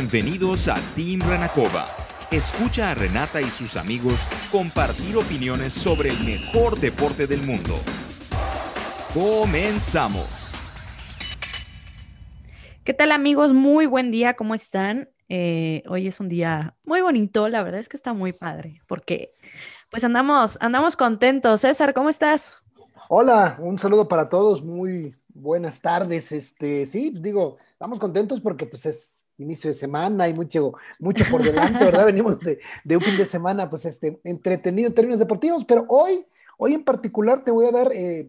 Bienvenidos a Team Renacova. Escucha a Renata y sus amigos compartir opiniones sobre el mejor deporte del mundo. Comenzamos. ¿Qué tal amigos? Muy buen día, ¿cómo están? Eh, hoy es un día muy bonito, la verdad es que está muy padre, porque pues andamos, andamos contentos. César, ¿cómo estás? Hola, un saludo para todos, muy buenas tardes. Este, sí, digo, estamos contentos porque pues es inicio de semana, hay mucho, mucho por delante, ¿verdad? Venimos de, un fin de semana, pues este, entretenido en términos deportivos, pero hoy, hoy en particular te voy a dar eh,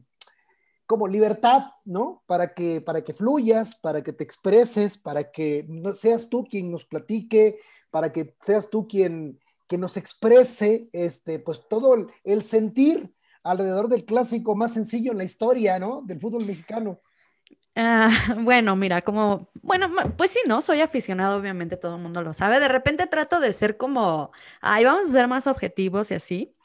como libertad, ¿no? Para que, para que fluyas, para que te expreses, para que no, seas tú quien nos platique, para que seas tú quien, que nos exprese, este, pues todo el sentir alrededor del clásico más sencillo en la historia, ¿no? Del fútbol mexicano. Ah, bueno, mira, como, bueno, pues sí, ¿no? Soy aficionado, obviamente todo el mundo lo sabe. De repente trato de ser como, ay, vamos a ser más objetivos y así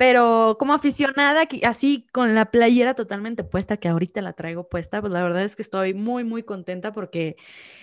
pero como aficionada, así con la playera totalmente puesta, que ahorita la traigo puesta, pues la verdad es que estoy muy, muy contenta porque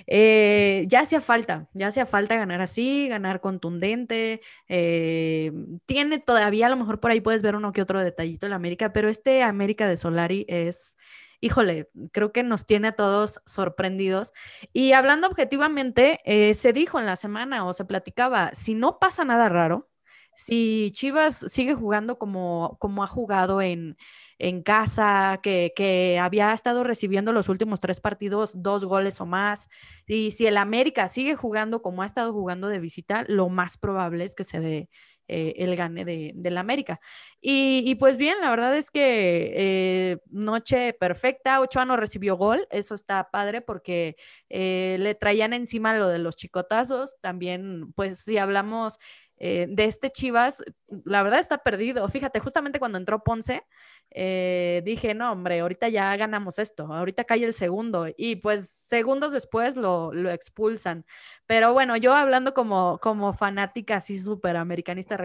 eh, ya hacía falta, ya hacía falta ganar así, ganar contundente. Eh, tiene todavía, a lo mejor por ahí puedes ver uno que otro detallito en América, pero este América de Solari es híjole, creo que nos tiene a todos sorprendidos. Y hablando objetivamente, eh, se dijo en la semana o se platicaba, si no pasa nada raro, si Chivas sigue jugando como, como ha jugado en, en casa, que, que, había estado recibiendo los últimos tres partidos dos goles o más, y si el América sigue jugando como ha estado jugando de visita, lo más probable es que se dé eh, el gane de, del América. Y, y, pues bien, la verdad es que eh, noche perfecta, Ochoa no recibió gol, eso está padre porque eh, le traían encima lo de los chicotazos, también pues si hablamos eh, de este Chivas, la verdad está perdido. Fíjate, justamente cuando entró Ponce, eh, dije, no, hombre, ahorita ya ganamos esto, ahorita cae el segundo y pues segundos después lo, expulsan. Pero bueno, yo hablando como, como fanática así súper americanista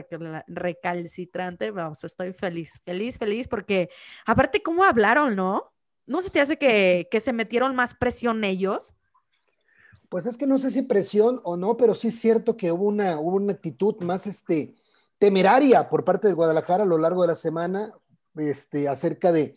recalcitrante, vamos, estoy feliz, feliz, feliz porque aparte, ¿cómo hablaron, no? ¿No se te hace que, que se metieron más presión ellos? Pues es que no sé si presión o no, pero sí es cierto que hubo una, una actitud más este, temeraria por parte de Guadalajara a lo largo de la semana este, acerca de,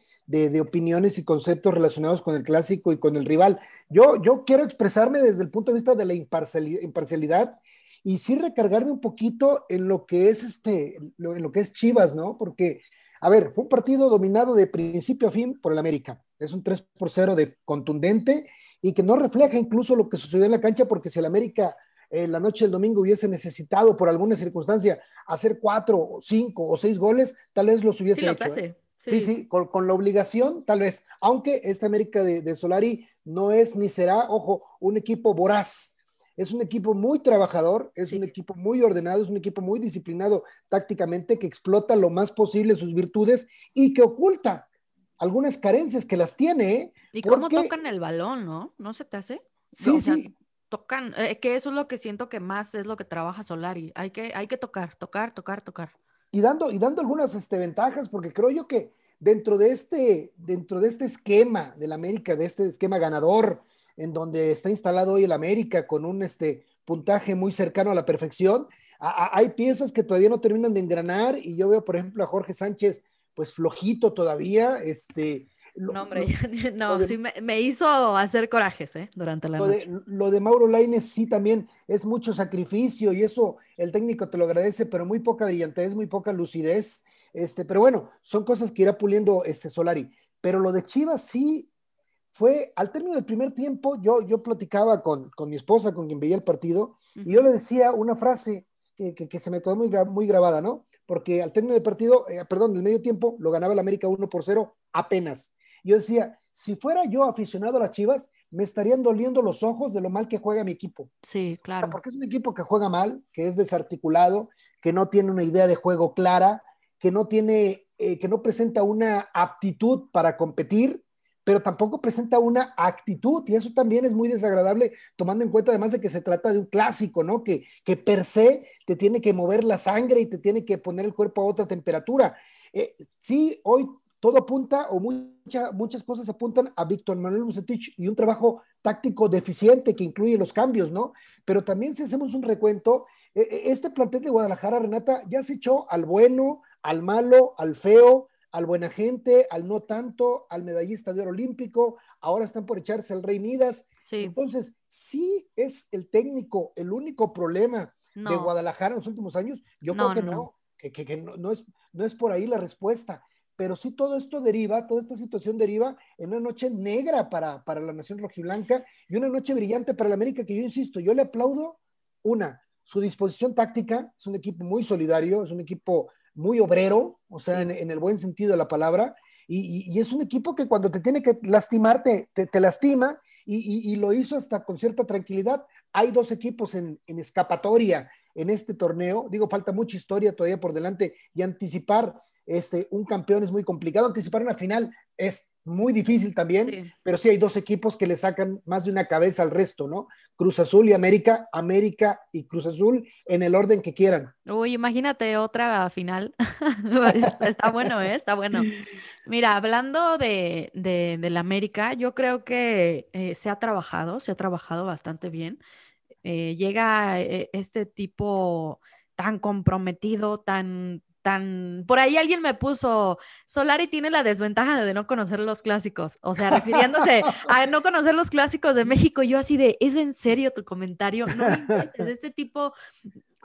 opiniones y conceptos relacionados con el clásico y con el rival. Yo, yo quiero expresarme desde el punto de vista de la imparcialidad y sí recargarme un poquito en lo que es este, en lo que es Chivas, ¿no? Porque, a ver, fue un partido dominado de principio a fin por el América. Es un 3 por 0 de contundente y que no refleja incluso lo que sucedió en la cancha, porque si el América eh, la noche del domingo hubiese necesitado por alguna circunstancia hacer cuatro, cinco o seis goles, tal vez los hubiese hecho. ¿eh? Sí, sí, con, la obligación, tal vez, aunque esta América de, Solari no es ni será, ojo, un equipo voraz, es un equipo muy trabajador, es un equipo muy ordenado, es un equipo muy disciplinado tácticamente, que explota lo más posible sus virtudes y que oculta algunas carencias que las tiene. ¿eh? Y cómo tocan el balón, ¿no? ¿No se te hace? Sí, sí. tocan, eh, que eso es lo que siento que más es lo que trabaja Solari. Hay que, hay que tocar, tocar, tocar, tocar. Y dando, y dando algunas este, ventajas, porque creo yo que dentro de este, dentro de este esquema del América, de este esquema ganador, en donde está instalado hoy el América con un este, puntaje muy cercano a la perfección, hay piezas que todavía no terminan de engranar y yo veo, por ejemplo, a Jorge Sánchez pues flojito todavía, este... no, hombre, no, sí me, hizo hacer corajes, ¿eh? Durante la lo noche. De, lo de Mauro Laines sí también es mucho sacrificio y eso el técnico te lo agradece, pero muy poca brillantez, muy poca lucidez, este, pero bueno, son cosas que irá puliendo este Solari. Pero lo de Chivas sí fue, al término del primer tiempo, yo, yo platicaba con, con mi esposa, con quien veía el partido, y yo le decía una frase que, que, se me quedó muy, muy grabada, ¿no? porque al término del partido, eh, perdón, del medio tiempo, lo ganaba el América 1 por 0 apenas. Yo decía, si fuera yo aficionado a las Chivas, me estarían doliendo los ojos de lo mal que juega mi equipo. Sí, claro. Porque es un equipo que juega mal, que es desarticulado, que no tiene una idea de juego clara, que no tiene, eh, que no presenta una aptitud para competir, pero tampoco presenta una actitud y eso también es muy desagradable, tomando en cuenta además de que se trata de un clásico, ¿no? Que, que per se te tiene que mover la sangre y te tiene que poner el cuerpo a otra temperatura. Eh, sí, hoy todo apunta o muchas cosas apuntan a Víctor Manuel Bucetich y un trabajo táctico deficiente que incluye los cambios, ¿no? Pero también si hacemos un recuento, e, e, este plantel de Guadalajara, Renata, ya se echó al bueno, al malo, al feo, al buena gente, al no tanto, al medallista de oro olímpico, ahora están por echarse al Rey Midas. Entonces, sí es el técnico el único problema de Guadalajara en los últimos años. Yo creo que no, que, no, es, no es por ahí la respuesta. Pero sí todo esto deriva, toda esta situación deriva en una noche negra para, para la nación rojiblanca y una noche brillante para la América, que yo insisto, yo le aplaudo una, su disposición táctica, es un equipo muy solidario, es un equipo muy obrero, o sea, en, el buen sentido de la palabra, y, es un equipo que cuando te tiene que lastimar, te, te, lastima, y, lo hizo hasta con cierta tranquilidad. Hay dos equipos en, en escapatoria en este torneo, digo, falta mucha historia todavía por delante, y anticipar este, un campeón es muy complicado, anticipar una final es muy difícil también, pero sí hay dos equipos que le sacan más de una cabeza al resto, ¿no? Cruz Azul y América, América y Cruz Azul en el orden que quieran. Uy, imagínate otra final. está bueno, ¿eh? Está bueno. Mira, hablando de, de, la América, yo creo que eh, se ha trabajado, se ha trabajado bastante bien. Eh, llega eh, este tipo tan comprometido, tan tan... Por ahí alguien me puso, Solari tiene la desventaja de no conocer los clásicos, o sea, refiriéndose a no conocer los clásicos de México, yo así de, ¿es en serio tu comentario? No me este tipo...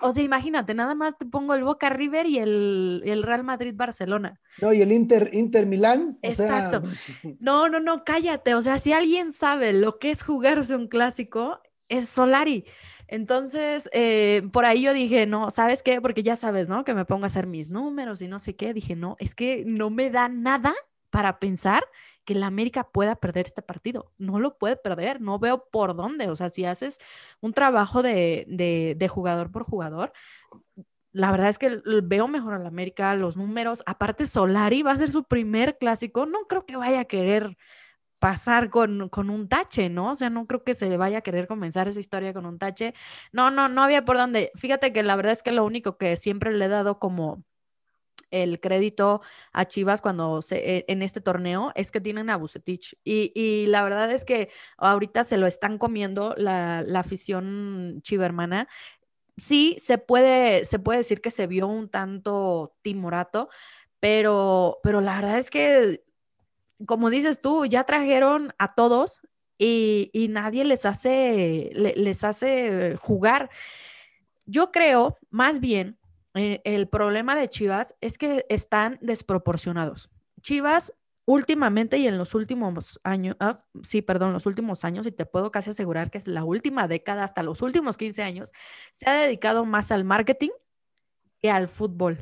O sea, imagínate, nada más te pongo el Boca River y el, Real Madrid Barcelona. No, y el Inter, Inter Milán. Exacto. No, no, no, cállate. O sea, si alguien sabe lo que es jugarse un clásico, es Solari. Entonces, eh, por ahí yo dije, no, ¿sabes qué? Porque ya sabes, ¿no? Que me pongo a hacer mis números y no sé qué. Dije, no, es que no me da nada para pensar que la América pueda perder este partido. No lo puede perder, no veo por dónde. O sea, si haces un trabajo de, de, jugador por jugador, la verdad es que veo mejor a la América, los números. Aparte, Solari va a ser su primer clásico. No creo que vaya a querer pasar con, con, un tache, ¿no? O sea, no creo que se le vaya a querer comenzar esa historia con un tache. No, no, no había por dónde. Fíjate que la verdad es que lo único que siempre le he dado como el crédito a Chivas cuando se, e, en este torneo es que tienen a Bucetich. Y, y, la verdad es que ahorita se lo están comiendo la, la afición chivermana. Sí, se puede, se puede decir que se vio un tanto timorato, pero, pero la verdad es que como dices tú, ya trajeron a todos y, nadie les hace, les hace jugar. Yo creo, más bien, eh, el problema de Chivas es que están desproporcionados. Chivas últimamente y en los últimos años, ah, sí, perdón, los últimos años, y te puedo casi asegurar que es la última década, hasta los últimos 15 años, se ha dedicado más al marketing que al fútbol.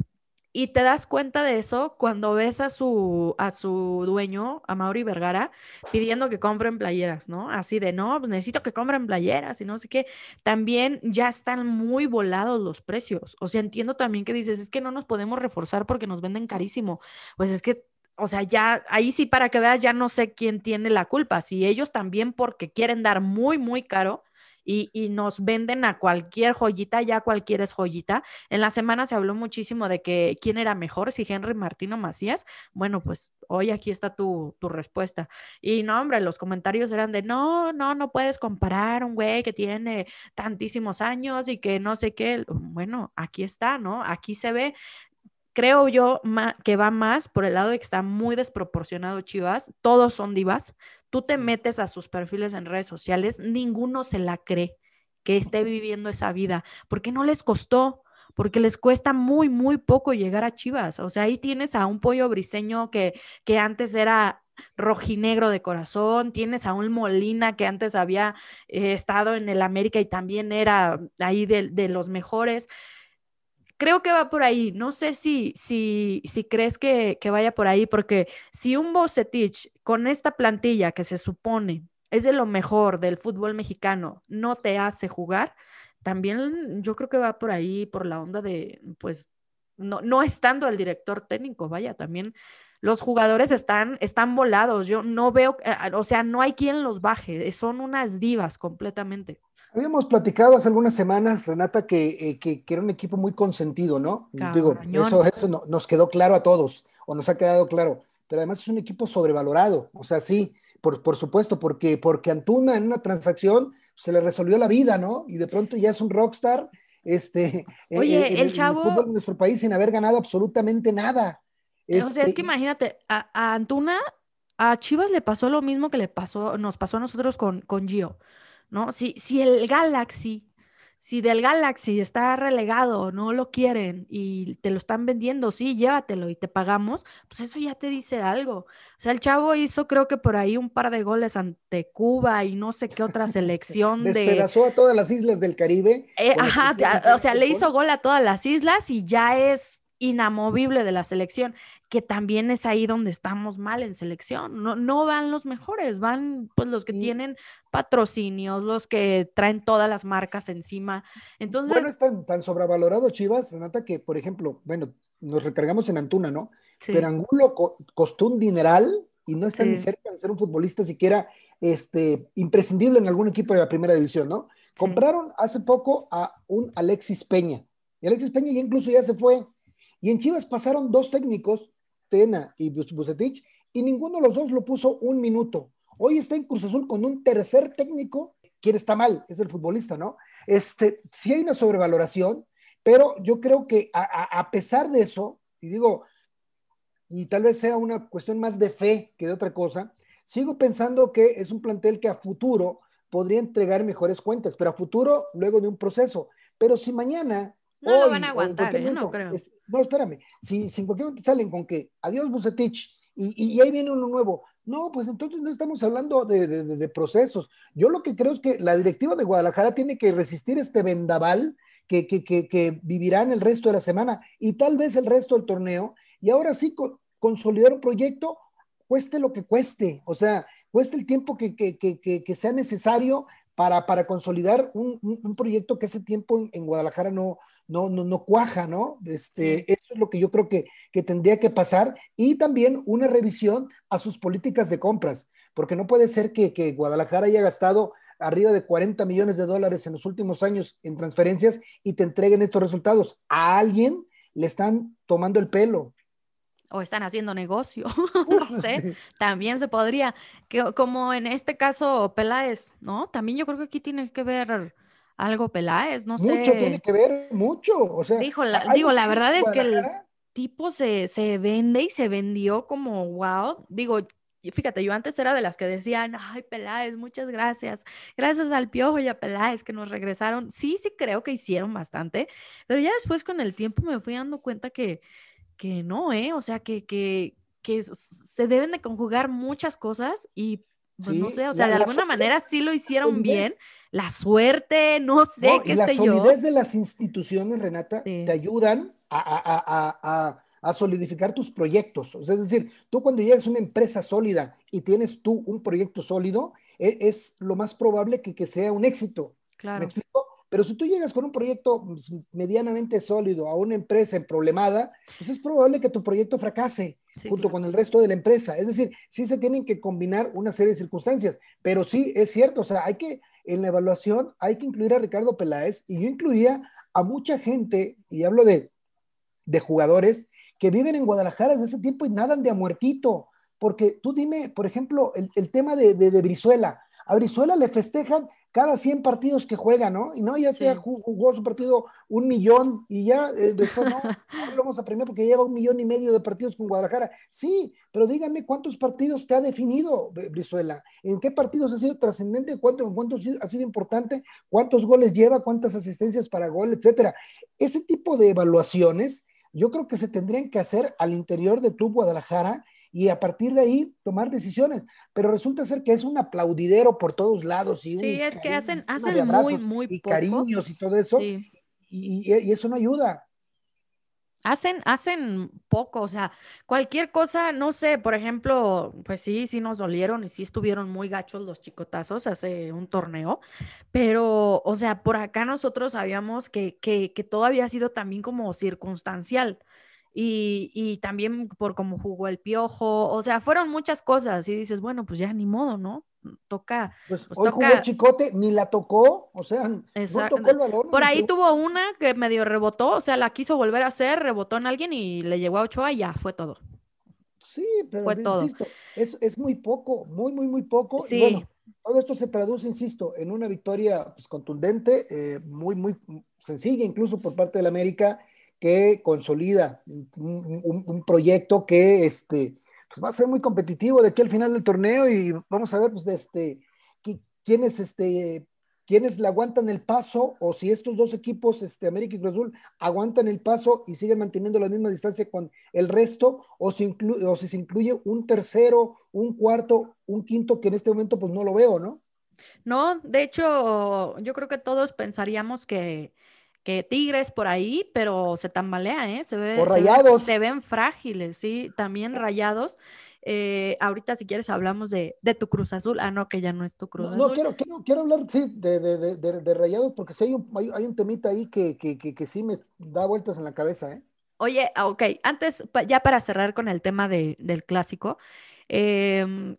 Y te das cuenta de eso cuando ves a su, a su dueño, a Mauri Vergara, pidiendo que compren playeras, ¿no? Así de, no, pues necesito que compren playeras y no sé qué. También ya están muy volados los precios. O sea, entiendo también que dices, es que no nos podemos reforzar porque nos venden carísimo. Pues es que o sea, ya ahí sí para que veas, ya no sé quién tiene la culpa, si ellos también porque quieren dar muy, muy caro y, nos venden a cualquier joyita, ya cualquier es joyita. En la semana se habló muchísimo de que quién era mejor, si Henry Martino Macías. Bueno, pues hoy aquí está tu, tu respuesta. Y no, hombre, los comentarios eran de no, no, no puedes comparar un güey que tiene tantísimos años y que no sé qué. Bueno, aquí está, ¿no? Aquí se ve creo yo que va más por el lado de que está muy desproporcionado Chivas, todos son divas, tú te metes a sus perfiles en redes sociales, ninguno se la cree que esté viviendo esa vida, porque no les costó, porque les cuesta muy, muy poco llegar a Chivas. O sea, ahí tienes a un pollo briseño que, que antes era rojinegro de corazón, tienes a un Molina que antes había eh, estado en el América y también era ahí de, de los mejores creo que va por ahí. No sé si, si, si crees que, vaya por ahí, porque si un Bocetich con esta plantilla que se supone es de lo mejor del fútbol mexicano, no te hace jugar, también yo creo que va por ahí, por la onda de, pues, no, no estando el director técnico, vaya, también los jugadores están, están volados. Yo no veo, eh, o sea, no hay quien los baje, son unas divas completamente. Habíamos platicado hace algunas semanas, Renata, que, eh, era un equipo muy consentido, ¿no? Digo, eso, eso nos quedó claro a todos, o nos ha quedado claro. pero además es un equipo sobrevalorado. O sea, sí, por, por supuesto, porque, porque Antuna en una transacción se le resolvió la vida, ¿no? Y de pronto ya es un rockstar. Este, Oye, el chavo. El fútbol de nuestro país sin haber ganado absolutamente nada. o sea, es Este, que imagínate, a, a Antuna, a Chivas le pasó lo mismo que le pasó, nos pasó a nosotros con, con Gio, ¿no? Si, si el Galaxy, si del Galaxy está relegado, no lo quieren y te lo están vendiendo, sí, llévatelo y te pagamos, pues eso ya te dice algo. O sea, el chavo hizo creo que por ahí un par de goles ante Cuba y no sé qué otra selección de... Despedazó a todas las islas del Caribe. Eh, ajá, o sea, le hizo gol a todas las islas y ya es inamovible de la selección, que también es ahí donde estamos mal en selección. No, no van los mejores, van pues los que tienen patrocinios, los que traen todas las marcas encima. Entonces, Bueno, es tan, tan sobrevalorado Chivas, Renata, que, por ejemplo, bueno, nos recargamos en Antuna, ¿no? sí, Pero Angulo co- costó un dineral y no está ni cerca de ser un futbolista siquiera este, imprescindible en algún equipo de la primera división, ¿no? Compraron hace poco a un Alexis Peña. Y Alexis Peña ya incluso ya se fue. Y en Chivas pasaron dos técnicos, Tena y Bucetich, y ninguno de los dos lo puso un minuto. Hoy está en Cruz Azul con un tercer técnico, quien está mal, es el futbolista, ¿no? Este, sí hay una sobrevaloración, pero yo creo que a, a- a pesar de eso, y digo, y tal vez sea una cuestión más de fe que de otra cosa, sigo pensando que es un plantel que a futuro podría entregar mejores cuentas, pero a futuro luego de un proceso. Pero si mañana... No lo van a aguantar, ¿eh? No creo. es- no, espérame, si, si en cualquier momento salen con que adiós Bucetich y, y- ahí viene uno nuevo, no, pues entonces no estamos hablando de, de- de- de procesos. Yo lo que creo es que la directiva de Guadalajara tiene que resistir este vendaval que, que, que, que vivirán el resto de la semana y tal vez el resto del torneo, y ahora sí co- consolidar un proyecto, cueste lo que cueste, o sea, cueste el tiempo que, que, que, que sea necesario para, para consolidar un, un, un proyecto que ese tiempo en, en Guadalajara no, no, no, no cuaja, ¿no? Este. Eso es lo que yo creo que, que tendría que pasar y también una revisión a sus políticas de compras, porque no puede ser que, que Guadalajara haya gastado arriba de 40 millones de dólares en los últimos años en transferencias y te entreguen estos resultados. A alguien le están tomando el pelo. O están haciendo negocio, no sé, también se podría, que, como en este caso Peláez, ¿no? También yo creo que aquí tiene que ver algo Peláez, no sé. Mucho tiene que ver, mucho. O sea, Dijo, la, digo, la verdad es que el tipo se, se vende y se vendió como wow. Digo, fíjate, yo antes era de las que decían, ay, Peláez, muchas gracias. Gracias al Piojo y a Peláez que nos regresaron. Sí, sí creo que hicieron bastante, pero ya después con el tiempo me fui dando cuenta que, que no, ¿eh? O sea, que, que, que se deben de conjugar muchas cosas y pues no sé, o sea, la- de la alguna manera sí lo hicieron bien. La suerte, no sé, No, y qué la sé yo. solidez de las instituciones, Renata, Sí. te ayudan a, a- a- a- solidificar tus proyectos. O sea, es decir, tú cuando llegas a una empresa sólida y tienes tú un proyecto sólido, e- es, lo más probable que, que sea un éxito. ¿Me Claro. explico? Pero si tú llegas con un proyecto pues, medianamente sólido a una empresa emproblemada, pues es probable que tu proyecto fracase Sí, junto claro. con el resto de la empresa. Es decir, sí se tienen que combinar una serie de circunstancias, pero sí es cierto, o sea, hay que, en la evaluación, hay que incluir a Ricardo Peláez y yo incluiría a mucha gente, y hablo de, de jugadores que viven en Guadalajara desde ese tiempo y nadan de a muertito, porque tú dime, por ejemplo, el, el tema de, de, de Brizuela. A Brizuela le festejan cada 100 partidos que juega, ¿no? Y no, ya Sí. te jugó, su partido un millón y ya eh, después no, ahora lo vamos a premiar porque lleva un millón y medio de partidos con Guadalajara. Sí, pero díganme cuántos partidos te ha definido Bri- Brizuela, en qué partidos ha sido trascendente, ¿Cuánto, en cuántos ha sido- ha sido importante, cuántos goles lleva, cuántas asistencias para gol, etcétera. Ese tipo de evaluaciones yo creo que se tendrían que hacer al interior del Club Guadalajara y a partir de ahí tomar decisiones. Pero resulta ser que es un aplaudidero por todos lados y Sí, es que hacen, hacen muy, muy y poco. cariños y todo eso, Sí. y, y- y eso no ayuda. Hacen, hacen poco, o sea, cualquier cosa, no sé, por ejemplo, pues sí, sí nos dolieron y sí estuvieron muy gachos los chicotazos hace un torneo, pero, o sea, por acá nosotros sabíamos que, que, que todo había sido también como circunstancial y, y también por cómo jugó el piojo, o sea, fueron muchas cosas y dices, bueno, pues ya ni modo, ¿no? Toca, Pues, Pues hoy jugó toca- el Chicote, ni la tocó, o sea, no tocó el balón. Por ahí tuvo una que medio rebotó, o sea, la quiso volver a hacer, rebotó en alguien y le llegó a Ochoa y ya fue todo. Sí, pero insisto, es, es, muy poco, muy, muy, muy poco. Sí. Y bueno, todo esto se traduce, insisto, en una victoria pues, contundente, eh, muy, muy sencilla, incluso por parte del América, que consolida un, proyecto que este, pues, va a ser muy competitivo de aquí al final del torneo y vamos a ver pues, de este, quiénes este, quiénes le aguantan el paso o si estos dos equipos, este, América y Cruz Azul, aguantan el paso y siguen manteniendo la misma distancia con el resto o si, o si se incluye un tercero, un cuarto, un quinto que en este momento pues no lo veo, ¿no? No, de hecho, yo creo que todos pensaríamos que, que Tigres por ahí, pero se tambalea, ¿eh? Se, ve, rayados. se ven frágiles, sí, también rayados. Eh, ahorita, si quieres, hablamos de, tu Cruz Azul. Ah, no, que ya no es tu Cruz Azul. No, quiero, quiero, quiero hablar de, Rayados porque sí hay un, hay, un temita ahí que, que, sí me da vueltas en la cabeza. ¿eh? Oye, ah, ok, antes, ya para cerrar con el tema del clásico, em,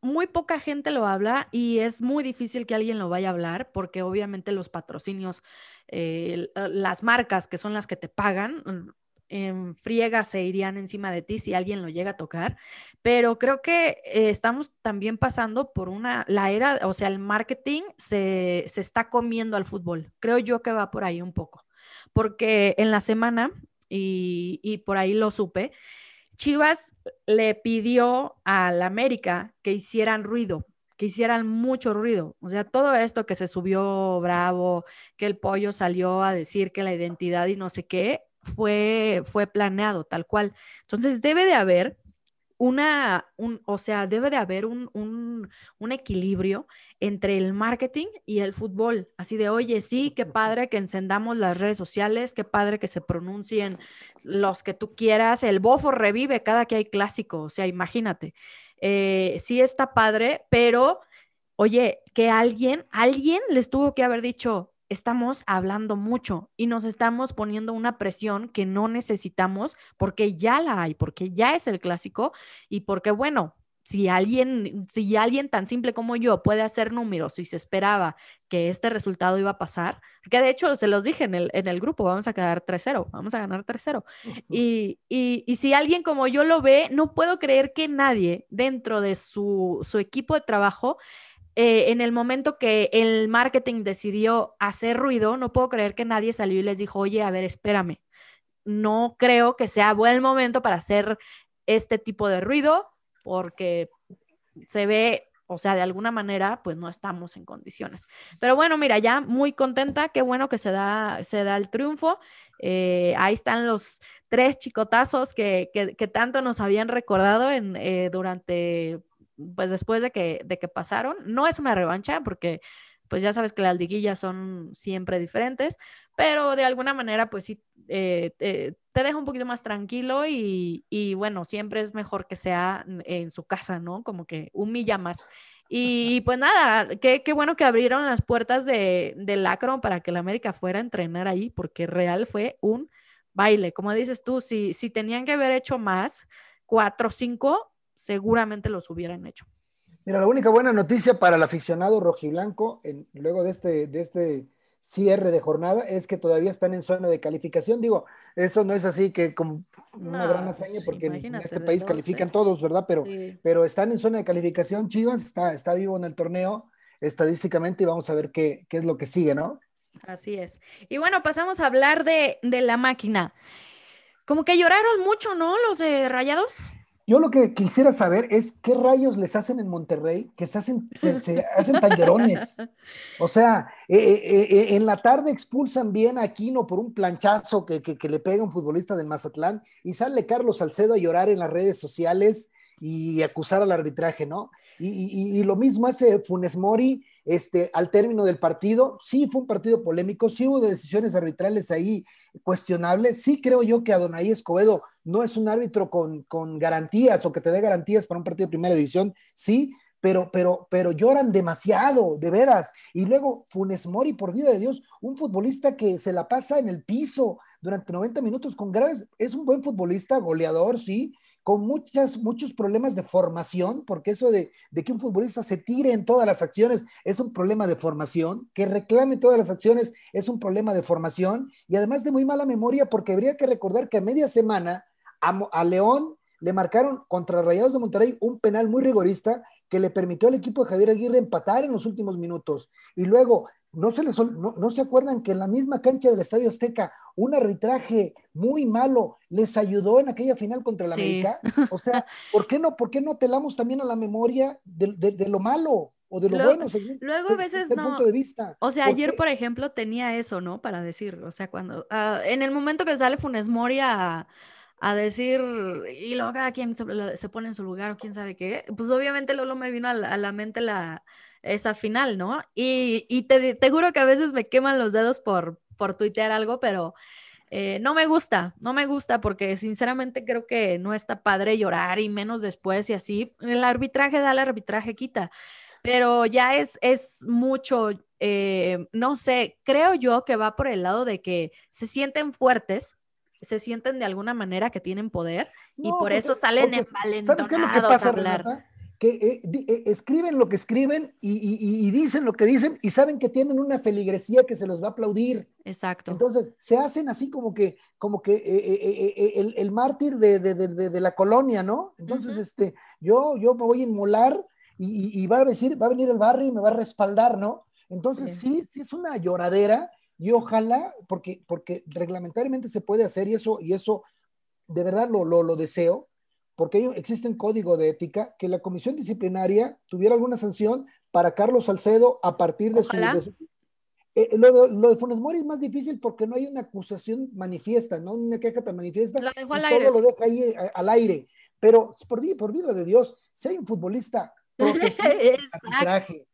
muy poca gente lo habla y es muy difícil que alguien lo vaya a hablar porque obviamente los patrocinios, eh, las marcas que son las que te pagan, en friega se irían encima de ti si alguien lo llega a tocar, pero creo que eh, estamos también pasando por una, la era, o sea, el marketing se, se está comiendo al fútbol. Creo yo que va por ahí un poco, porque en la semana, y, y por ahí lo supe, Chivas le pidió al América que hicieran ruido, que hicieran mucho ruido. O sea, todo esto que se subió bravo, que el pollo salió a decir que la identidad y no sé qué, fue, fue planeado tal cual. Entonces debe de haber una, un, o sea, debe de haber un, un, equilibrio entre el marketing y el fútbol. Así de, oye, sí, qué padre que encendamos las redes sociales, qué padre que se pronuncien los que tú quieras. El bofo revive cada que hay clásico, o sea, imagínate. Eh, sí está padre, pero, oye, que alguien, alguien les tuvo que haber dicho, estamos hablando mucho y nos estamos poniendo una presión que no necesitamos porque ya la hay, porque ya es el clásico y porque, bueno, si alguien, si alguien tan simple como yo puede hacer números y se esperaba que este resultado iba a pasar, que de hecho se los dije en el, en el grupo, vamos a quedar 3-0, vamos a ganar 3-0. y, y, y, si alguien como yo lo ve, no puedo creer que nadie dentro de su, su equipo de trabajo eh, en el momento que el marketing decidió hacer ruido, no puedo creer que nadie salió y les dijo, oye, a ver, espérame, no creo que sea buen momento para hacer este tipo de ruido porque se ve, o sea, de alguna manera, pues no estamos en condiciones. Pero bueno, mira, ya muy contenta, qué bueno que se da, se da el triunfo. Eh, ahí están los tres chicotazos que, que, tanto nos habían recordado en, eh, durante pues después de que, de que pasaron. No es una revancha porque pues ya sabes que las liguillas son siempre diferentes, pero de alguna manera pues sí eh, te, deja un poquito más tranquilo y, y, bueno, siempre es mejor que sea en su casa, ¿no? Como que humilla más. Y pues nada, qué, qué bueno que abrieron las puertas de, del Acron para que la América fuera a entrenar ahí, porque real fue un baile. Como dices tú, si, si tenían que haber hecho más, cuatro o cinco, seguramente los hubieran hecho. Mira, la única buena noticia para el aficionado rojiblanco, en, luego de este, de este cierre de jornada, es que todavía están en zona de calificación. Digo, esto no es así que como una gran hazaña, porque en este país califican todos, ¿verdad? Pero, pero están en zona de calificación, Chivas está, está vivo en el torneo estadísticamente y vamos a ver qué, qué es lo que sigue, ¿no? Así es. Y bueno, pasamos a hablar de, de la máquina. Como que lloraron mucho, ¿no? Los de Rayados. Yo lo que quisiera saber es qué rayos les hacen en Monterrey que se hacen, se, hacen tan llorones. O sea, eh, eh, eh, en la tarde expulsan bien a Aquino por un planchazo que, que, le pega un futbolista del Mazatlán y sale Carlos Salcedo a llorar en las redes sociales y acusar al arbitraje, ¿no? Y, y, lo mismo hace Funes Mori este, al término del partido. Sí, fue un partido polémico, sí hubo decisiones arbitrales ahí cuestionables. Sí creo yo que Adonai Escobedo no es un árbitro con, con garantías o que te dé garantías para un partido de primera división, sí, pero, pero, pero lloran demasiado, de veras. Y luego Funes Mori, por vida de Dios, un futbolista que se la pasa en el piso durante 90 minutos con graves, es un buen futbolista, goleador, sí, con muchas, muchos problemas de formación, porque eso de, que un futbolista se tire en todas las acciones es un problema de formación, que reclame todas las acciones es un problema de formación, y además de muy mala memoria, porque habría que recordar que a media semana a, León le marcaron contra Rayados de Monterrey un penal muy rigorista que le permitió al equipo de Javier Aguirre empatar en los últimos minutos. Y luego, no se, les, no, se acuerdan que en la misma cancha del Estadio Azteca, un arbitraje muy malo les ayudó en aquella final contra el América. O sea, ¿por qué no, por qué no apelamos también a la memoria de, lo malo? O de lo bueno, luego a veces no. Punto de vista. O sea, ayer, por ejemplo, tenía eso, ¿no? Para decir, o sea, cuando, ah, en el momento que sale Funes Moria a decir, y luego cada quien se, pone en su lugar o quién sabe qué, pues obviamente luego me vino a la, mente la, esa final, ¿no? Y, y te, te, juro que a veces me queman los dedos por, por tuitear algo, pero eh, no me gusta, no me gusta porque sinceramente creo que no está padre llorar y menos después y así. El arbitraje da, el arbitraje quita, pero ya es, es mucho, eh, no sé, creo yo que va por el lado de que se sienten fuertes se sienten de alguna manera que tienen poder y por eso salen envalentonados a hablar. Que eh, eh, escriben lo que escriben y, dicen lo que dicen y saben que tienen una feligresía que se los va a aplaudir. Exacto. Entonces, se hacen así como que, como que eh, el, mártir de, la colonia, ¿no? Entonces, este, yo, yo me voy a inmolar y, va a decir, va a venir el barrio y me va a respaldar, ¿no? Entonces, sí, sí es una lloradera y ojalá, porque, porque reglamentariamente se puede hacer y eso, y eso de verdad lo, lo, deseo, porque existe un código de ética que la comisión disciplinaria tuviera alguna sanción para Carlos Salcedo a partir de su... Eh, lo, de, lo, de, Funes Mori es más difícil porque no hay una acusación manifiesta, no una queja tan manifiesta. Lo dejó al aire. Todo lo deja ahí eh, al aire. Pero por, por vida de Dios, si hay un futbolista traje,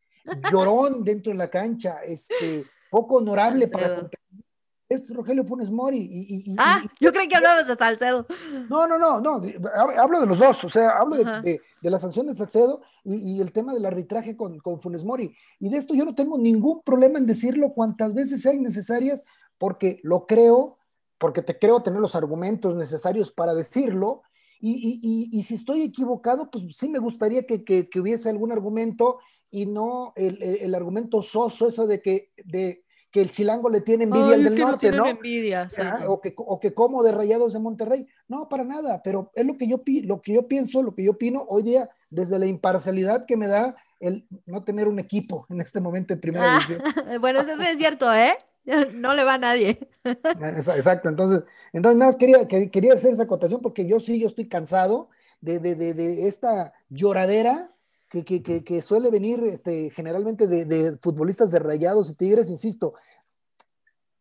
llorón dentro de la cancha, este, poco honorable para es Rogelio Funes Mori. Y, ah, yo creí que hablabas de Salcedo. No, no, no, no, hablo de los dos, o sea, hablo de, la sanción de Salcedo y, el tema del arbitraje con, con, Funes Mori. Y de esto yo no tengo ningún problema en decirlo cuantas veces sean necesarias, porque lo creo, porque te creo tener los argumentos necesarios para decirlo. Y, si estoy equivocado, pues sí me gustaría que, que, que hubiese algún argumento y no el, el, argumento soso, eso de que, de, que el chilango le tiene envidia al del norte, ¿no? Envidia, o, que, o que como de rayados de Monterrey. No, para nada, pero es lo que, yo, lo que yo pienso, lo que yo opino hoy día, desde la imparcialidad que me da el no tener un equipo en este momento en primera ah, división. bueno, eso es cierto, ¿eh? No le va a nadie. Exacto, entonces, entonces nada más quería, quería hacer esa acotación porque yo sí, yo estoy cansado de, de, de, de esta lloradera que, que, que, suele venir este, generalmente de, futbolistas de rayados y tigres, insisto,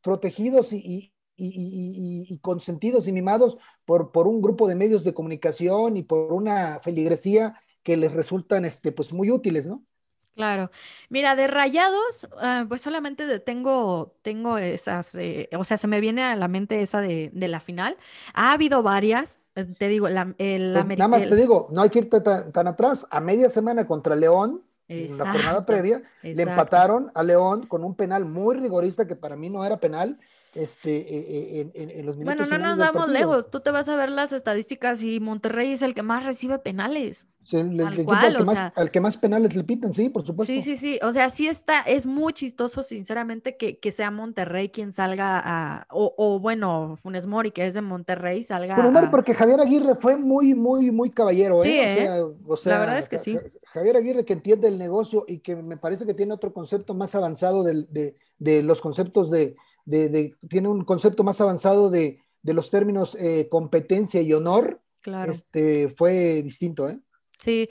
protegidos y, y, y, consentidos y mimados por, por un grupo de medios de comunicación y por una feligresía que les resultan este, pues, muy útiles, ¿no? Claro. Mira, de rayados, ah, pues solamente tengo, tengo esas, eh, o sea, se me viene a la mente esa de, de la final. Ha habido varias, te digo, la, el pues Nada más te digo, no hay que ir tan, atrás. A media semana contra León, en la jornada previa, le empataron a León con un penal muy rigorista que para mí no era penal este, eh, eh, en, los minutos Bueno, no nos vamos lejos. Tú te vas a ver las estadísticas y Monterrey es el que más recibe penales. Sí, al, que más, penales le pitan, sí, por supuesto. Sí, sí, sí. O sea, sí está, es muy chistoso, sinceramente, que, que sea Monterrey quien salga a, o, bueno, Funes Mori, que es de Monterrey, salga Funes Mori, porque Javier Aguirre fue muy, muy, muy caballero, ¿eh? O, sea, la verdad es que sí. Javier Aguirre que entiende el negocio y que me parece que tiene otro concepto más avanzado de, de los conceptos de tiene un concepto más avanzado de, los términos eh, competencia y honor, claro. este, fue distinto, ¿eh? Sí,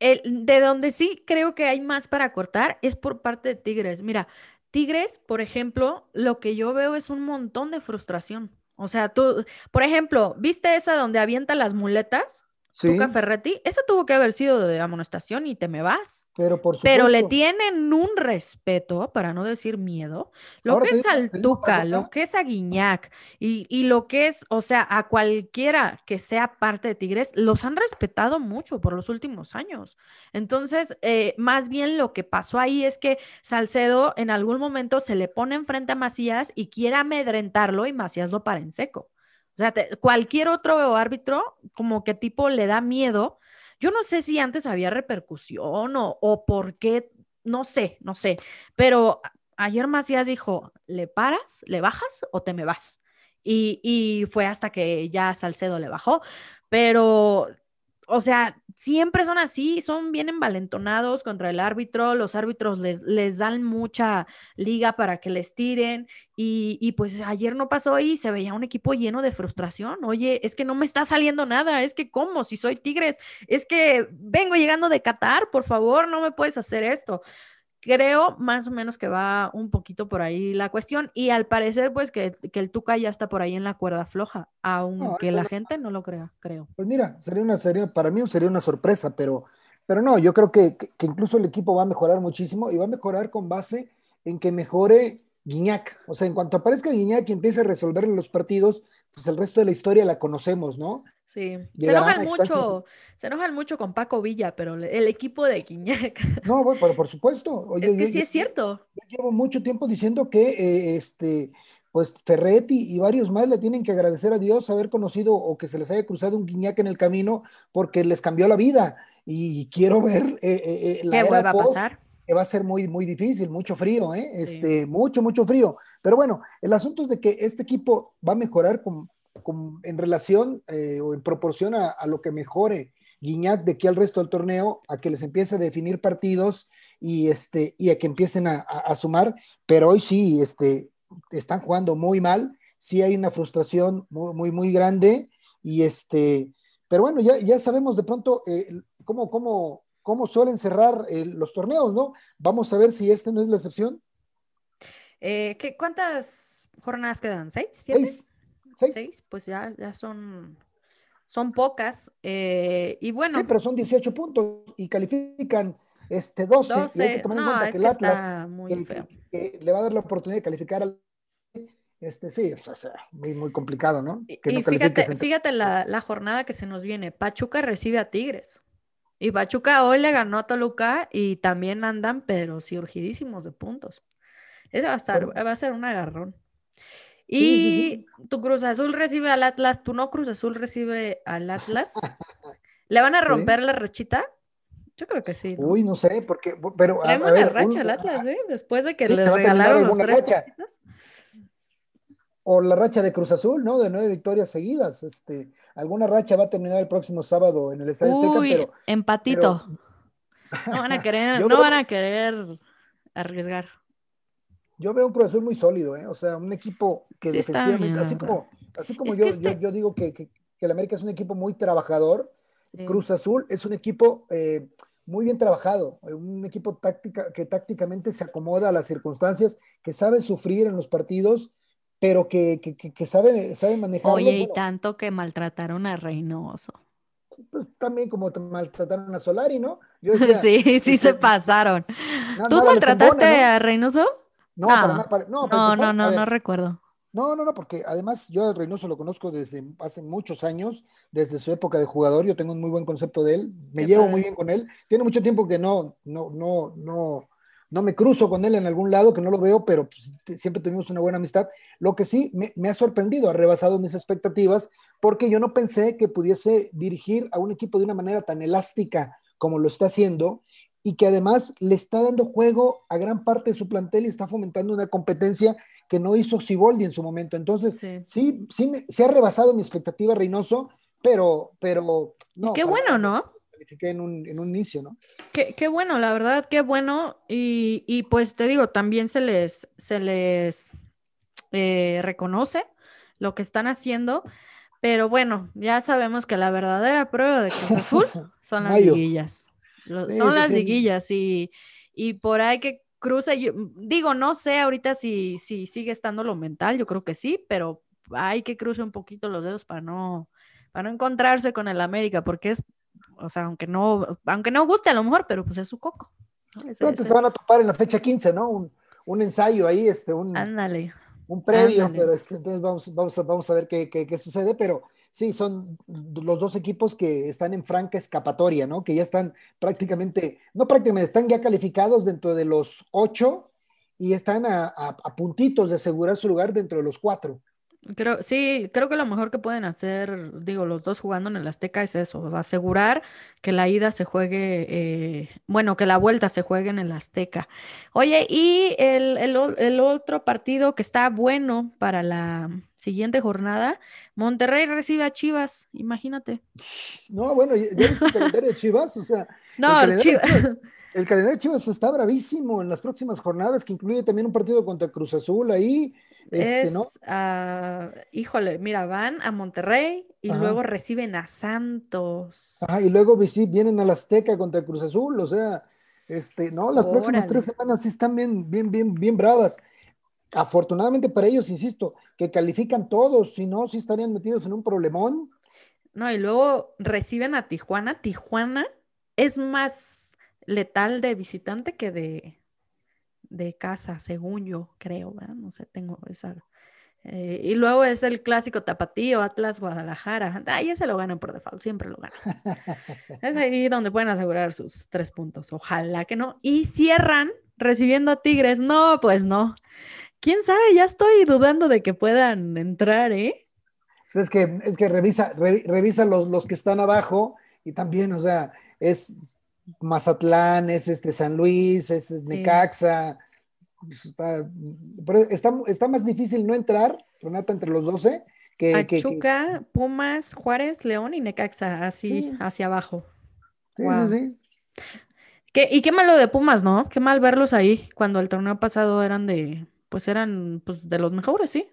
de donde sí creo que hay más para cortar es por parte de Tigres. Mira, Tigres, por ejemplo, lo que yo veo es un montón de frustración. O sea, tú, por ejemplo, ¿viste esa donde avienta las muletas? Sí. Tuca Ferretti, eso tuvo que haber sido de amonestación y te me vas. Pero por Pero le tienen un respeto, para no decir miedo, lo que es al Tuca, lo que es a Guiñac y, y, lo que es, o sea, a cualquiera que sea parte de Tigres, los han respetado mucho por los últimos años. Entonces, eh, más bien lo que pasó ahí es que Salcedo en algún momento se le pone enfrente a Macías y quiere amedrentarlo y Macías lo para en seco. O sea, cualquier otro árbitro como que tipo le da miedo. Yo no sé si antes había repercusión o, o por qué, no sé, no sé. Pero ayer Macías dijo, ¿le paras, le bajas o te me vas? Y, y, fue hasta que ya Salcedo le bajó. pero o sea, siempre son así, son bien envalentonados contra el árbitro, los árbitros les, les dan mucha liga para que les tiren y, y, pues ayer no pasó y se veía un equipo lleno de frustración, oye, es que no me está saliendo nada, es que cómo, si soy Tigres, es que vengo llegando de Qatar, por favor, no me puedes hacer esto creo más o menos que va un poquito por ahí la cuestión y al parecer pues que, el Tuca ya está por ahí en la cuerda floja, aunque la gente no lo crea, creo. Pues mira, sería una serie, para mí sería una sorpresa, pero, pero no, yo creo que, que, incluso el equipo va a mejorar muchísimo y va a mejorar con base en que mejore Guiñac. O sea, en cuanto aparezca Guiñac y empiece a resolver los partidos, pues el resto de la historia la conocemos, ¿no? Sí, se enojan mucho, se enojan mucho con Paco Villa, pero el equipo de Quiñac. No, bueno, pero por supuesto. es que sí es cierto. Yo, llevo mucho tiempo diciendo que eh, este, pues Ferretti y varios más le tienen que agradecer a Dios haber conocido o que se les haya cruzado un Guiñac en el camino porque les cambió la vida. Y quiero ver eh, eh, la ¿Qué a pasar? Que va a ser muy, muy difícil, mucho frío, ¿eh? Este, Mucho, mucho frío. Pero bueno, el asunto es de que este equipo va a mejorar con, en relación eh, o en proporción a, lo que mejore Guiñac de aquí al resto del torneo, a que les empiece a definir partidos y, este, y a que empiecen a, sumar, pero hoy sí este, están jugando muy mal, sí hay una frustración muy, muy, muy grande y este, pero bueno, ya, ya sabemos de pronto eh, cómo, cómo, cómo suelen cerrar eh, los torneos, ¿no? Vamos a ver si este no es la excepción. ¿qué, ¿Cuántas jornadas quedan? ¿Seis? ¿Siete? ¿Seis? Pues ya, ya son, son pocas. Eh, y bueno. Sí, pero son 18 puntos y califican este 12. 12. hay que tomar en cuenta que el Atlas muy le va a dar la oportunidad de calificar al. Este, sí, o sea, muy, muy complicado, ¿no? y fíjate, fíjate la, la, jornada que se nos viene. Pachuca recibe a Tigres. Y Pachuca hoy le ganó a Toluca y también andan, pero sí urgidísimos de puntos. Ese va a estar, va a ser un agarrón. Y tu Cruz Azul recibe al Atlas, tu no Cruz Azul recibe al Atlas. ¿Le van a romper la rachita? Yo creo que sí. Uy, no sé, porque, pero. A, a ver, racha al Atlas, ¿eh? Después de que le regalaron los tres O la racha de Cruz Azul, ¿no? De nueve victorias seguidas. Este, alguna racha va a terminar el próximo sábado en el Estadio Azteca, pero. Empatito. No van a querer, no van a querer arriesgar yo veo un profesor muy sólido, ¿eh? o sea, un equipo que defensivamente, así como, así como yo, este yo, digo que, que, el América es un equipo muy trabajador, Cruz Azul es un equipo eh, muy bien trabajado, un equipo táctica, que tácticamente se acomoda a las circunstancias, que sabe sufrir en los partidos, pero que, que sabe, sabe manejar. Oye, y tanto que maltrataron a Reynoso. Pues, también como maltrataron a Solari, ¿no? sí, sí se pasaron. ¿Tú maltrataste a Reynoso? No, no, no, no, no, no recuerdo. No, no, no, porque además yo a Reynoso lo conozco desde hace muchos años, desde su época de jugador, yo tengo un muy buen concepto de él, me llevo muy bien con él. Tiene mucho tiempo que no, no, no, no, no me cruzo con él en algún lado, que no lo veo, pero pues, siempre tuvimos una buena amistad. Lo que sí me, me, ha sorprendido, ha rebasado mis expectativas, porque yo no pensé que pudiese dirigir a un equipo de una manera tan elástica como lo está haciendo y que además le está dando juego a gran parte de su plantel y está fomentando una competencia que no hizo Siboldi en su momento. Entonces, sí, sí, se ha rebasado mi expectativa Reynoso, pero, pero no. Qué bueno, ¿no? En un, en un inicio, ¿no? Qué, qué, bueno, la verdad, qué bueno. Y, y, pues te digo, también se les, se les eh, reconoce lo que están haciendo. Pero bueno, ya sabemos que la verdadera prueba de Cruz Azul son las liguillas son las liguillas y, y, por ahí que cruza, yo, digo, no sé ahorita si, si sigue estando lo mental, yo creo que sí, pero hay que cruce un poquito los dedos para no, para no encontrarse con el América, porque es, o sea, aunque no, aunque no guste a lo mejor, pero pues es su coco. se van a topar en la fecha 15, ¿no? Un, un ensayo ahí, este, un, Ándale. un previo, pero este, entonces vamos, vamos, a, vamos a ver qué, qué, qué sucede, pero Sí, son los dos equipos que están en franca escapatoria, ¿no? Que ya están prácticamente, no prácticamente, están ya calificados dentro de los ocho y están a, puntitos de asegurar su lugar dentro de los cuatro. Creo, sí, creo que lo mejor que pueden hacer, digo, los dos jugando en el Azteca es eso, asegurar que la ida se juegue, eh, bueno, que la vuelta se juegue en el Azteca. Oye, y el, el, otro partido que está bueno para la siguiente jornada, Monterrey recibe a Chivas, imagínate. No, bueno, ya viste el calendario de Chivas, o sea. No, el Chivas. El calendario de Chivas está bravísimo en las próximas jornadas, que incluye también un partido contra Cruz Azul ahí. Este, es, ah, híjole, mira, van a Monterrey y luego reciben a Santos. Ajá, y luego vienen a la Azteca contra Cruz Azul, o sea, este, no, las próximas tres semanas sí están bien, bien, bien, bien bravas. Afortunadamente para ellos, insisto, que califican todos, si no, sí estarían metidos en un problemón. No, y luego reciben a Tijuana. Tijuana es más letal de visitante que de, de casa, según yo creo, ¿verdad? No sé, tengo esa... Eh, y luego es el clásico tapatío, Atlas Guadalajara. Ahí se lo ganan por default, siempre lo ganan. es ahí donde pueden asegurar sus tres puntos. Ojalá que no. Y cierran recibiendo a Tigres. No, pues no. Quién sabe, ya estoy dudando de que puedan entrar, ¿eh? Es que, es que revisa, revisa los, los que están abajo y también, o sea, es Mazatlán, es este San Luis, es, Necaxa. Pues, está, está, más difícil no entrar, Renata, entre los 12. Que, Pachuca, Pumas, Juárez, León y Necaxa, así hacia abajo. Sí, sí, y qué malo de Pumas, ¿no? Qué mal verlos ahí cuando el torneo pasado eran de, pues eran pues, de los mejores, ¿sí?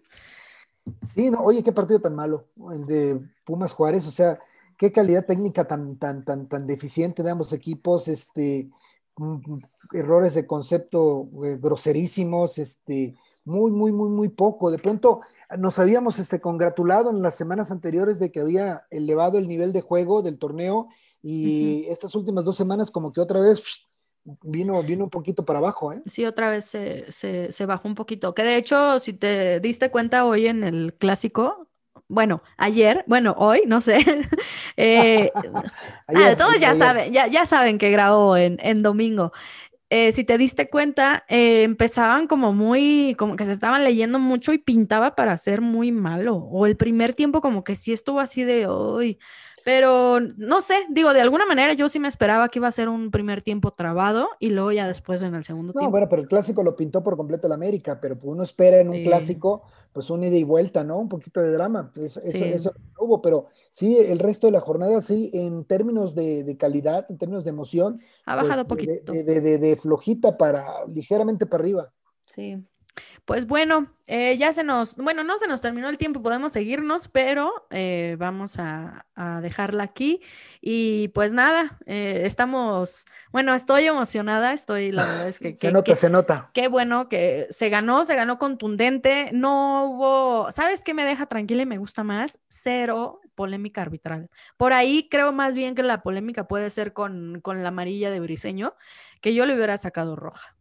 Sí, no, oye, qué partido tan malo, el de Pumas Juárez, o sea, qué calidad técnica tan, tan, tan, tan deficiente de ambos equipos, este, mm, mm, errores de concepto eh, groserísimos, este, muy, muy, muy, muy poco. De pronto nos habíamos este, congratulado en las semanas anteriores de que había elevado el nivel de juego del torneo y estas últimas dos semanas como que otra vez vino, vino un poquito para abajo. ¿eh? Sí, otra vez se, se, se bajó un poquito. Que de hecho, si te diste cuenta hoy en el clásico, bueno, ayer, bueno, hoy, no sé. eh, ah, todos ya saben, ya, ya saben que grabó en, en domingo. Eh, si te diste cuenta, eh, empezaban como muy, como que se estaban leyendo mucho y pintaba para ser muy malo. O el primer tiempo como que sí estuvo así de hoy. Pero no sé, digo, de alguna manera yo sí me esperaba que iba a ser un primer tiempo trabado y luego ya después en el segundo tiempo. No, bueno, pero el clásico lo pintó por completo el América, pero pues uno espera en un clásico, pues un ida y vuelta, ¿no? Un poquito de drama, eso, eso, hubo, pero sí, el resto de la jornada, sí, en términos de, calidad, en términos de emoción. Ha bajado pues, poquito. De, de, flojita para, ligeramente para arriba. Sí. Pues bueno, eh, ya se nos, bueno, no se nos terminó el tiempo, podemos seguirnos, pero eh, vamos a, dejarla aquí. Y pues nada, eh, estamos, bueno, estoy emocionada, estoy, la verdad es que... se nota, se nota. Qué bueno que se ganó, se ganó contundente, no hubo, ¿sabes qué me deja tranquila y me gusta más? Cero polémica arbitral. Por ahí creo más bien que la polémica puede ser con, con la amarilla de Briseño, que yo le hubiera sacado roja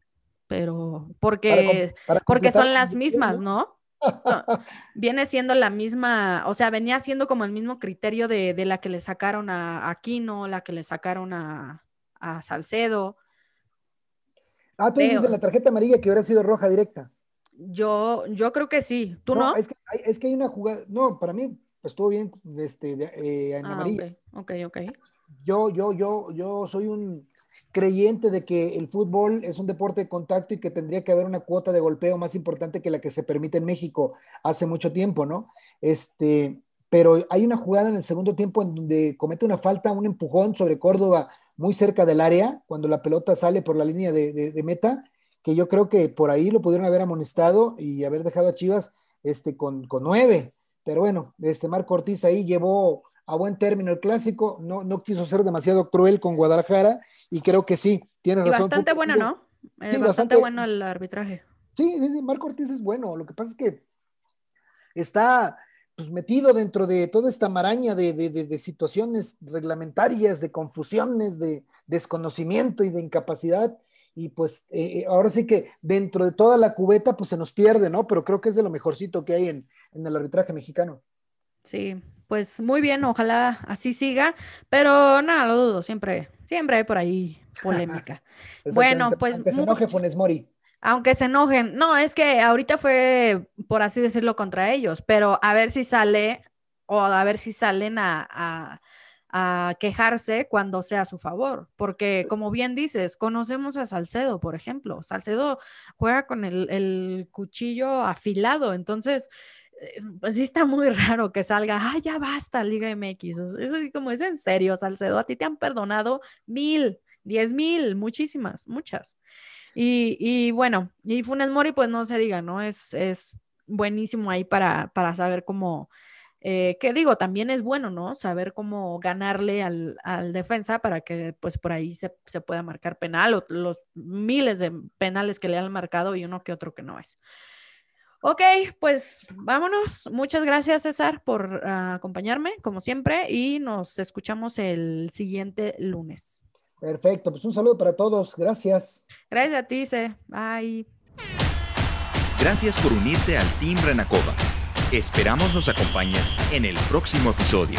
pero porque, porque son las mismas, ¿no? Viene siendo la misma, o sea, venía siendo como el mismo criterio de, la que le sacaron a Aquino, la que le sacaron a, Salcedo. Ah, tú dices la tarjeta amarilla que hubiera sido roja directa. Yo, yo creo que sí. ¿Tú no? Es, que hay, es, que hay, una jugada. No, para mí pues, estuvo bien este, eh, en ah, amarilla. Ok, ok. Yo, yo, yo, yo soy un creyente de que el fútbol es un deporte de contacto y que tendría que haber una cuota de golpeo más importante que la que se permite en México hace mucho tiempo, ¿no? Este, pero hay una jugada en el segundo tiempo en donde comete una falta, un empujón sobre Córdoba muy cerca del área, cuando la pelota sale por la línea de, meta, que yo creo que por ahí lo pudieron haber amonestado y haber dejado a Chivas este, con, con nueve. Pero bueno, este Marco Ortiz ahí llevó a buen término el clásico, no, no quiso ser demasiado cruel con Guadalajara y creo que sí, tiene razón. bastante bueno, ¿no? bastante, bueno el arbitraje. Sí, sí, Marco Ortiz es bueno, lo que pasa es que está pues, metido dentro de toda esta maraña de, situaciones reglamentarias, de confusiones, de desconocimiento y de incapacidad. Y pues eh, eh, ahora sí que dentro de toda la cubeta pues se nos pierde, ¿no? Pero creo que es de lo mejorcito que hay en, en el arbitraje mexicano. Sí, pues muy bien, ojalá así siga, pero nada, lo dudo, siempre, siempre hay por ahí polémica. bueno, pues... se enoje Funes Mori. Aunque se enojen. No, es que ahorita fue, por así decirlo, contra ellos, pero a ver si sale o a ver si salen a, quejarse cuando sea a su favor. Porque, como bien dices, conocemos a Salcedo, por ejemplo. Salcedo juega con el, el cuchillo afilado, entonces pues sí está muy raro que salga, ah, ya basta, Liga MX. Es así como, es en serio, Salcedo, a ti te han perdonado mil, diez mil, muchísimas, muchas. Y, bueno, y Funes Mori, pues no se diga, ¿no? Es, es buenísimo ahí para, para saber cómo, eh, digo, también es bueno, ¿no? Saber cómo ganarle al, defensa para que pues por ahí se, se, pueda marcar penal o los miles de penales que le han marcado y uno que otro que no es. Ok, pues vámonos. Muchas gracias, César, por ah, acompañarme, como siempre, y nos escuchamos el siguiente lunes. Perfecto, pues un saludo para todos. Gracias. Gracias a ti, C. Bye. Gracias por unirte al Team Renacova. Esperamos nos acompañes en el próximo episodio.